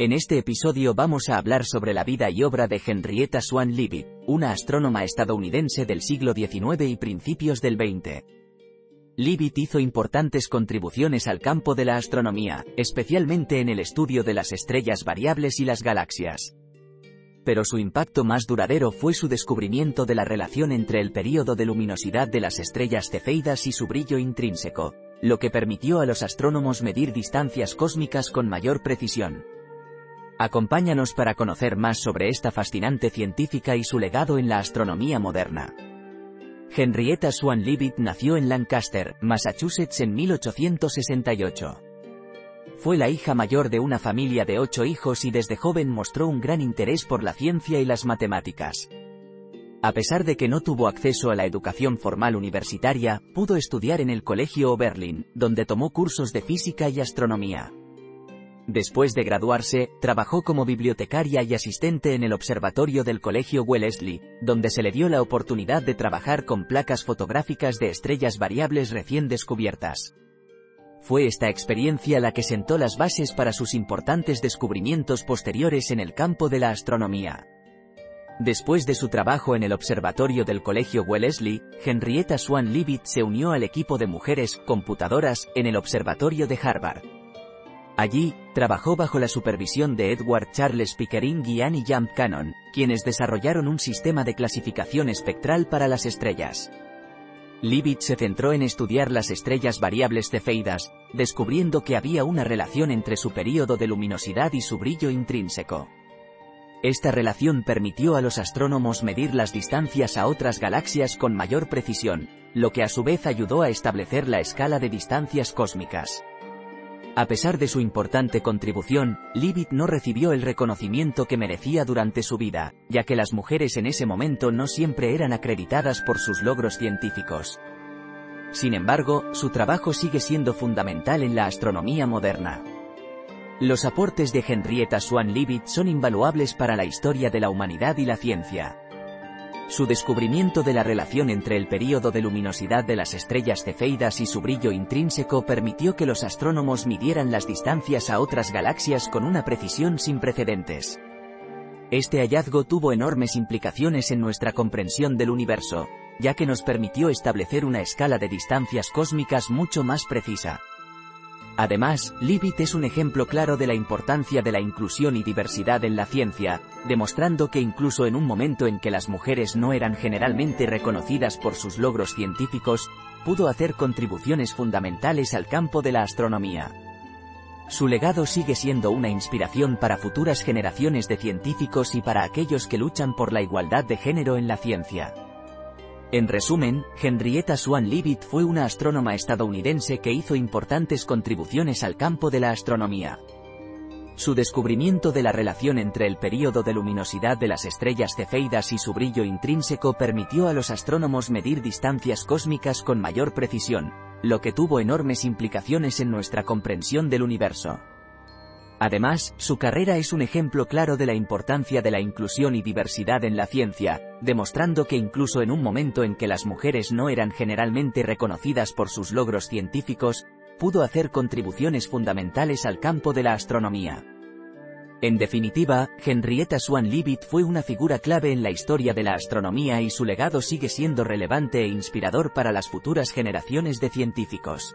En este episodio vamos a hablar sobre la vida y obra de Henrietta Swan Leavitt, una astrónoma estadounidense del siglo XIX y principios del XX. Leavitt hizo importantes contribuciones al campo de la astronomía, especialmente en el estudio de las estrellas variables y las galaxias. Pero su impacto más duradero fue su descubrimiento de la relación entre el período de luminosidad de las estrellas cefeidas y su brillo intrínseco, lo que permitió a los astrónomos medir distancias cósmicas con mayor precisión. Acompáñanos para conocer más sobre esta fascinante científica y su legado en la astronomía moderna. Henrietta Swan Leavitt nació en Lancaster, Massachusetts en 1868. Fue la hija mayor de una familia de ocho hijos y desde joven mostró un gran interés por la ciencia y las matemáticas. A pesar de que no tuvo acceso a la educación formal universitaria, pudo estudiar en el Colegio Oberlin, donde tomó cursos de física y astronomía. Después de graduarse, trabajó como bibliotecaria y asistente en el observatorio del Colegio Wellesley, donde se le dio la oportunidad de trabajar con placas fotográficas de estrellas variables recién descubiertas. Fue esta experiencia la que sentó las bases para sus importantes descubrimientos posteriores en el campo de la astronomía. Después de su trabajo en el observatorio del Colegio Wellesley, Henrietta Swan Leavitt se unió al equipo de mujeres computadoras en el observatorio de Harvard. Allí, trabajó bajo la supervisión de Edward Charles Pickering y Annie Jump Cannon, quienes desarrollaron un sistema de clasificación espectral para las estrellas. Leavitt se centró en estudiar las estrellas variables cefeidas, descubriendo que había una relación entre su período de luminosidad y su brillo intrínseco. Esta relación permitió a los astrónomos medir las distancias a otras galaxias con mayor precisión, lo que a su vez ayudó a establecer la escala de distancias cósmicas. A pesar de su importante contribución, Leavitt no recibió el reconocimiento que merecía durante su vida, ya que las mujeres en ese momento no siempre eran acreditadas por sus logros científicos. Sin embargo, su trabajo sigue siendo fundamental en la astronomía moderna. Los aportes de Henrietta Swan Leavitt son invaluables para la historia de la humanidad y la ciencia. Su descubrimiento de la relación entre el período de luminosidad de las estrellas cefeidas y su brillo intrínseco permitió que los astrónomos midieran las distancias a otras galaxias con una precisión sin precedentes. Este hallazgo tuvo enormes implicaciones en nuestra comprensión del universo, ya que nos permitió establecer una escala de distancias cósmicas mucho más precisa. Además, Leavitt es un ejemplo claro de la importancia de la inclusión y diversidad en la ciencia, demostrando que incluso en un momento en que las mujeres no eran generalmente reconocidas por sus logros científicos, pudo hacer contribuciones fundamentales al campo de la astronomía. Su legado sigue siendo una inspiración para futuras generaciones de científicos y para aquellos que luchan por la igualdad de género en la ciencia. En resumen, Henrietta Swan Leavitt fue una astrónoma estadounidense que hizo importantes contribuciones al campo de la astronomía. Su descubrimiento de la relación entre el período de luminosidad de las estrellas cefeidas y su brillo intrínseco permitió a los astrónomos medir distancias cósmicas con mayor precisión, lo que tuvo enormes implicaciones en nuestra comprensión del universo. Además, su carrera es un ejemplo claro de la importancia de la inclusión y diversidad en la ciencia, demostrando que incluso en un momento en que las mujeres no eran generalmente reconocidas por sus logros científicos, pudo hacer contribuciones fundamentales al campo de la astronomía. En definitiva, Henrietta Swan Leavitt fue una figura clave en la historia de la astronomía y su legado sigue siendo relevante e inspirador para las futuras generaciones de científicos.